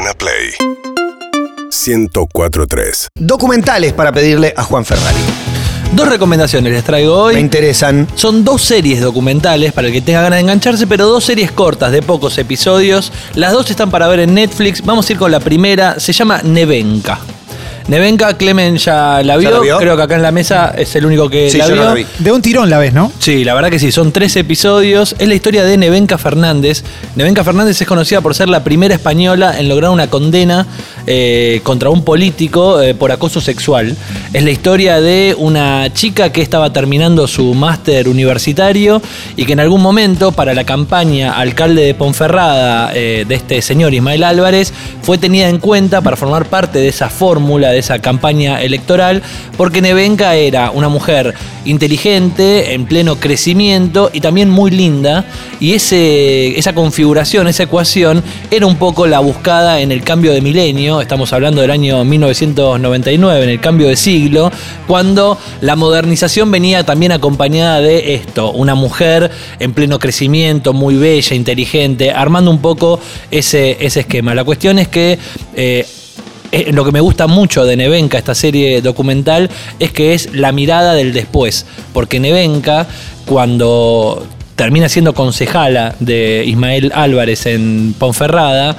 Urbana Play 1043. Documentales para pedirle a Juan Ferrari. Dos recomendaciones les traigo hoy. Me interesan. Son dos series documentales para el que tenga ganas de engancharse, pero dos series cortas de pocos episodios. Las dos están para ver en Netflix. Vamos a ir con la primera. Se llama Nevenka. Nevenka, Clemen ya la vio. la vio? Creo que acá en la mesa es el único que Sí, la yo no vio. la vi. De un tirón la ves, ¿no? Sí, la verdad que sí, son tres episodios. Es la historia de Nevenka Fernández. Nevenka Fernández es conocida por ser la primera española en lograr una condena eh, contra un político eh, por acoso sexual. Es la historia de una chica que estaba terminando su máster universitario y que en algún momento, para la campaña alcalde de Ponferrada eh, de este señor Ismael Álvarez, fue tenida en cuenta para formar parte de esa fórmula, de esa campaña electoral, porque Nevenka era una mujer inteligente, en pleno crecimiento y también muy linda. Y ese, esa configuración, esa ecuación, era un poco la buscada en el cambio de milenio. Estamos hablando del año 1999, en el cambio de siglo, cuando la modernización venía también acompañada de esto: una mujer en pleno crecimiento, muy bella, inteligente, armando un poco ese, esquema. La cuestión es que. eh, eh, lo que me gusta mucho de Nevenka, esta serie documental, es que es la mirada del después. Porque Nevenka, cuando termina siendo concejala de Ismael Álvarez en Ponferrada,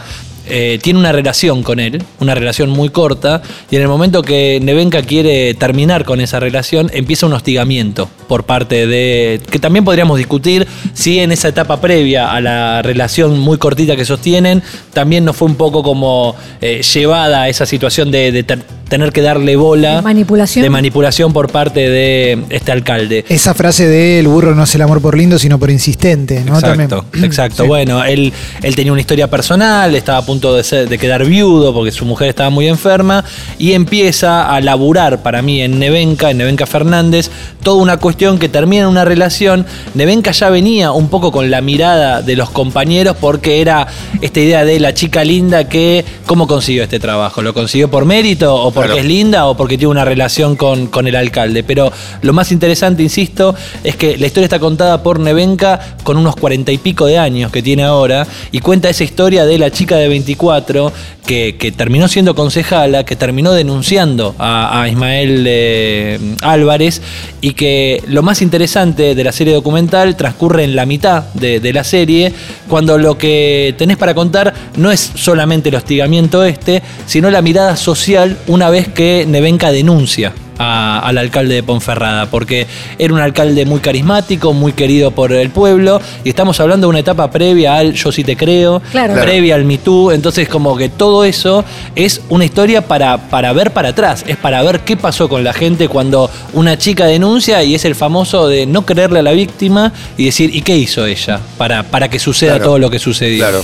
eh, tiene una relación con él, una relación muy corta, y en el momento que Nevenka quiere terminar con esa relación, empieza un hostigamiento por parte de. que también podríamos discutir si en esa etapa previa a la relación muy cortita que sostienen, también no fue un poco como eh, llevada a esa situación de, tener que darle bola. De manipulación. de manipulación por parte de este alcalde. Esa frase de el burro no hace el amor por lindo, sino por insistente, ¿no? Exacto, También. exacto. Sí. Bueno, él, él tenía una historia personal, estaba a punto de, ser- de quedar viudo porque su mujer estaba muy enferma y empieza a laburar para mí en Nevenka, en Nevenka Fernández, toda una cuestión que termina en una relación. Nevenka ya venía un poco con la mirada de los compañeros porque era esta idea de la chica linda que, ¿cómo consiguió este trabajo? ¿Lo consiguió por mérito o porque Claro. es linda o porque tiene una relación con, con el alcalde. Pero lo más interesante, insisto, es que la historia está contada por Nevenka con unos cuarenta y pico de años que tiene ahora y cuenta esa historia de la chica de 24 que, que terminó siendo concejala, que terminó denunciando a, a Ismael eh, Álvarez y que lo más interesante de la serie documental transcurre en la mitad de, de la serie, cuando lo que tenés para contar no es solamente el hostigamiento este, sino la mirada social una vez que Nevenka denuncia a- al alcalde de Ponferrada, porque era un alcalde muy carismático, muy querido por el pueblo, y estamos hablando de una etapa previa al Yo sí te creo, Claro. previa al Me Too, entonces como que todo eso es una historia para, para ver para atrás, es para ver qué pasó con la gente cuando una chica denuncia y es el famoso de no creerle a la víctima y decir, ¿y qué hizo ella para, para que suceda Claro. todo lo que sucedió? Claro.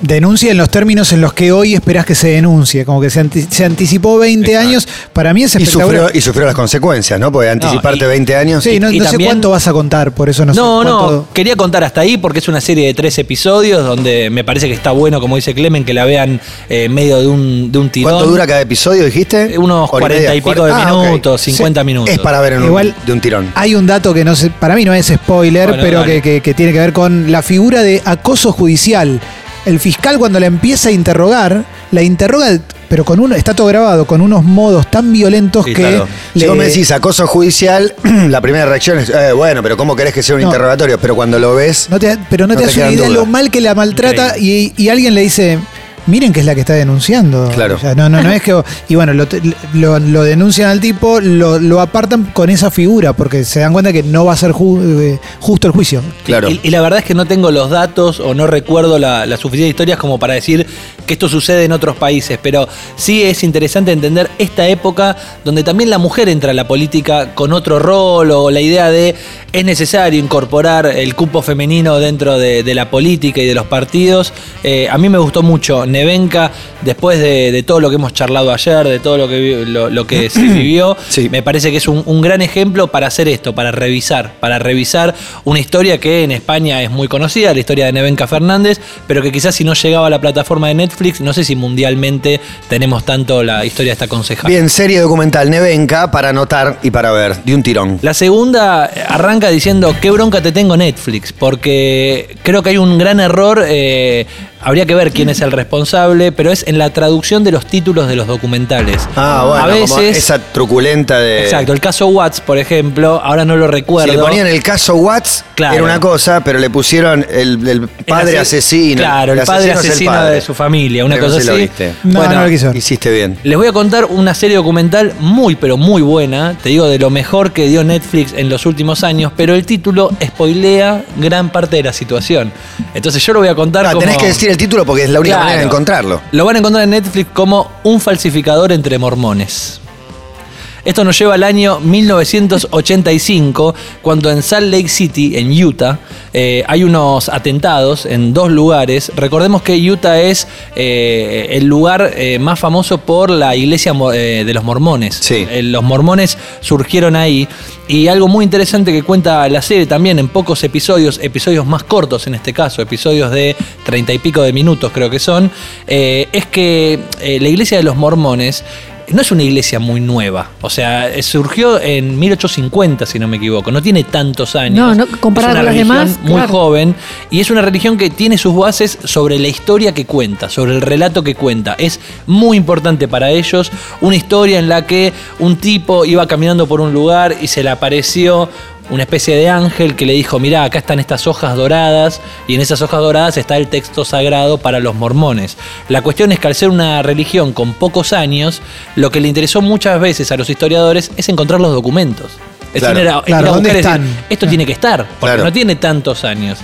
Denuncia en los términos en los que hoy esperás que se denuncie, como que se, anti- se anticipó 20 Exacto. años. Para mí es Y espectacular. sufrió, y sufrió las consecuencias, ¿no? Porque anticiparte y- 20 años. Sí, no, y no sé también- cuánto vas a contar, por eso no, sé No, no, quería contar hasta ahí porque es una serie de tres episodios donde me parece que está bueno, como dice Clemen, que la vean eh, en medio de un, de un tirón. ¿Cuánto dura cada episodio, dijiste? Eh, Unos 40 y pico de Ah, minutos, 50 minutos. Es para ver en un- Igual- de un tirón. Hay un dato que no sé, para mí no es spoiler, Bueno, pero dale. que, que- que tiene que ver con la figura de acoso judicial. El fiscal cuando la empieza a interrogar, la interroga, pero con uno, está todo grabado, con unos modos tan violentos Sí, que claro. Si vos me decís acoso judicial, la primera reacción es, eh, bueno, pero ¿cómo querés que sea un No. interrogatorio? Pero cuando lo ves, No te- pero no, No te te hace una idea dudas. lo mal que la maltrata y, y alguien le dice, miren que es la que está denunciando. Claro. O sea, no, no, no es que. Y bueno, lo, lo- lo denuncian al tipo, lo, lo apartan con esa figura, porque se dan cuenta que no va a ser ju- eh, justo el juicio. claro. Y, y la verdad es que no tengo los datos o no recuerdo la, la suficiente historias como para decir que esto sucede en otros países, pero sí es interesante entender esta época donde también la mujer entra a la política con otro rol o la idea de es necesario incorporar el cupo femenino dentro de, de la política y de los partidos. Eh, a mí me gustó mucho Nevenka, después de, de todo lo que hemos charlado ayer, de todo lo que, lo, lo que se vivió, Sí. me parece que es un, un gran ejemplo para hacer esto, para revisar, para revisar una historia que en España es muy conocida, la historia de Nevenka Fernández, pero que quizás si no llegaba a la plataforma de Netflix, no sé si mundialmente tenemos tanto la historia de esta concejala. Bien, serie documental Nevenka para anotar y para ver, de un tirón. La segunda arranca diciendo qué bronca te tengo Netflix, porque creo que hay un gran error eh, Habría que ver quién es el responsable, pero es en la traducción de los títulos de los documentales. Ah, bueno, a como veces. esa truculenta de. Exacto, el caso Watts, por ejemplo, ahora no lo Si recuerdo. le ponían el caso Watts, Claro. era una cosa, pero le pusieron el, el El padre ase- asesino. Claro, el, padre asesino padre. de su familia, una cosa lo así. viste. No, Bueno, no lo quiso ver. Hiciste bien. Les voy a contar una serie documental muy, pero muy buena. Te digo, de lo mejor que dio Netflix en los últimos años, pero el título spoilea gran parte de la situación. Entonces yo lo voy a contar Ah, como... tenés que decir el título porque es la única Claro. manera de encontrarlo. Lo van a encontrar en Netflix como un falsificador entre mormones. Esto nos lleva al año 1985, cuando en Salt Lake City, en Utah, eh, hay unos atentados en dos lugares. Recordemos que Utah es eh, el lugar eh, más famoso por la iglesia de los mormones. Sí. Los mormones surgieron ahí. Y algo muy interesante que cuenta la serie también en pocos episodios, episodios más cortos en este caso, episodios de treinta y pico de minutos creo que son, es que la iglesia de los mormones no es una iglesia muy nueva. O sea, surgió en 1850, si no me equivoco. No tiene tantos años. No, no, comparada con las demás, Muy claro. joven. Y es una religión que tiene sus bases sobre la historia que cuenta, sobre el relato que cuenta. Es muy importante para ellos. Una historia en la que un tipo iba caminando por un lugar y se le apareció una especie de ángel que le dijo, mirá, acá están estas hojas doradas y en esas hojas doradas está el texto sagrado para los mormones. La cuestión es que al ser una religión con pocos años, lo que le interesó muchas veces a los historiadores es encontrar los documentos. Es Claro. decir, esto tiene que estar, porque Claro. no tiene tantos años.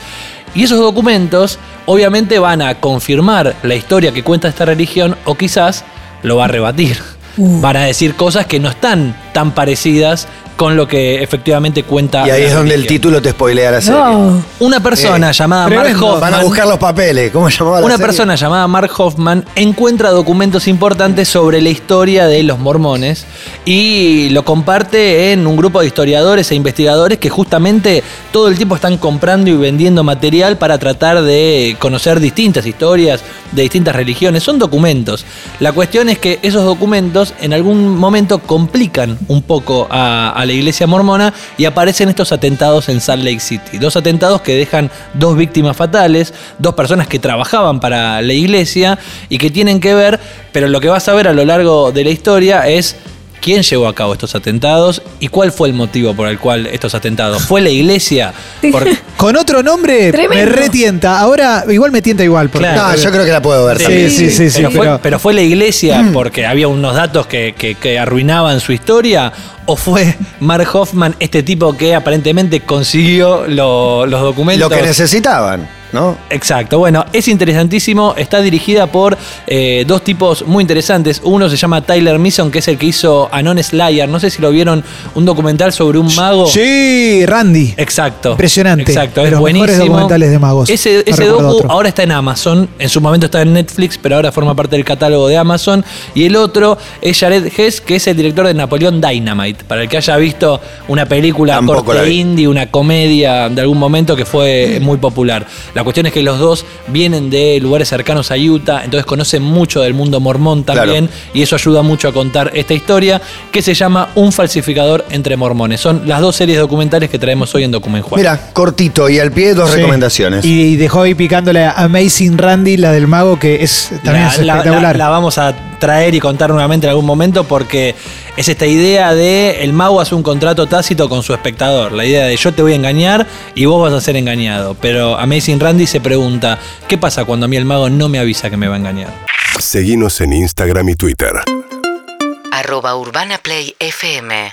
Y esos documentos obviamente van a confirmar la historia que cuenta esta religión o quizás lo va a rebatir. Uh. Van a decir cosas que no están tan parecidas con lo que efectivamente cuenta. Y ahí es donde el título te spoilea la serie. No. Una persona Eh, llamada Mark. Hoffman. Van a buscar los papeles. ¿Cómo se llamaba la Una serie? persona llamada Mark Hoffman encuentra documentos importantes sobre la historia de los mormones y lo comparte en un grupo de historiadores e investigadores que justamente todo el tiempo están comprando y vendiendo material para tratar de conocer distintas historias de distintas religiones. Son documentos. La cuestión es que esos documentos en algún momento complican un poco a, la iglesia mormona y aparecen estos atentados en Salt Lake City. Dos atentados que dejan dos víctimas fatales, dos personas que trabajaban para la iglesia y que tienen que ver, pero lo que vas a ver a lo largo de la historia es quién llevó a cabo estos atentados y cuál fue el motivo por el cual estos atentados. ¿Fue la iglesia? Con otro nombre me retienta. Ahora igual me tienta igual. porque- Claro. No, yo creo que la puedo ver Sí, también. sí, sí, sí, pero, fue, pero- pero fue la iglesia porque había unos datos que, que- que arruinaban su historia o fue Mark Hoffman este tipo que aparentemente consiguió lo- los documentos. Lo que necesitaban, ¿no? Exacto, bueno, es interesantísimo, está dirigida por eh, dos tipos muy interesantes. Uno se llama Tyler Mason, que es el que hizo Anon Slayer, no sé si lo vieron, un documental sobre un mago. Sí, Randy. Exacto. Impresionante. Exacto, De es los buenísimo. mejores documentales de magos. Ese, No ese recuerdo docu otro. ahora está en Amazon. En su momento estaba en Netflix, pero ahora forma parte del catálogo de Amazon. Y el otro es Jared Hess, que es el director de Napoleón Dynamite. Para el que haya visto una película Tampoco la corte indie, una comedia de algún momento que fue muy popular. La cuestión es que los dos vienen de lugares cercanos a Utah, entonces conocen mucho del mundo mormón también. Y eso ayuda mucho a contar esta historia que se llama Un falsificador entre mormones. Son las dos series documentales que traemos hoy en Document Juan. Mira, cortito y al pie, dos Sí. recomendaciones. Y, y dejó ahí picándole a Amazing Randy, la del mago, que es también La, es la- espectacular. la- la vamos a traer y contar nuevamente en algún momento porque es esta idea de el mago hace un contrato tácito con su espectador. La idea de yo te voy a engañar y vos vas a ser engañado. Pero Amazing Randy se pregunta, ¿qué pasa cuando a mí el mago no me avisa que me va a engañar? Seguinos en Instagram y Twitter. arroba Urbana Play FM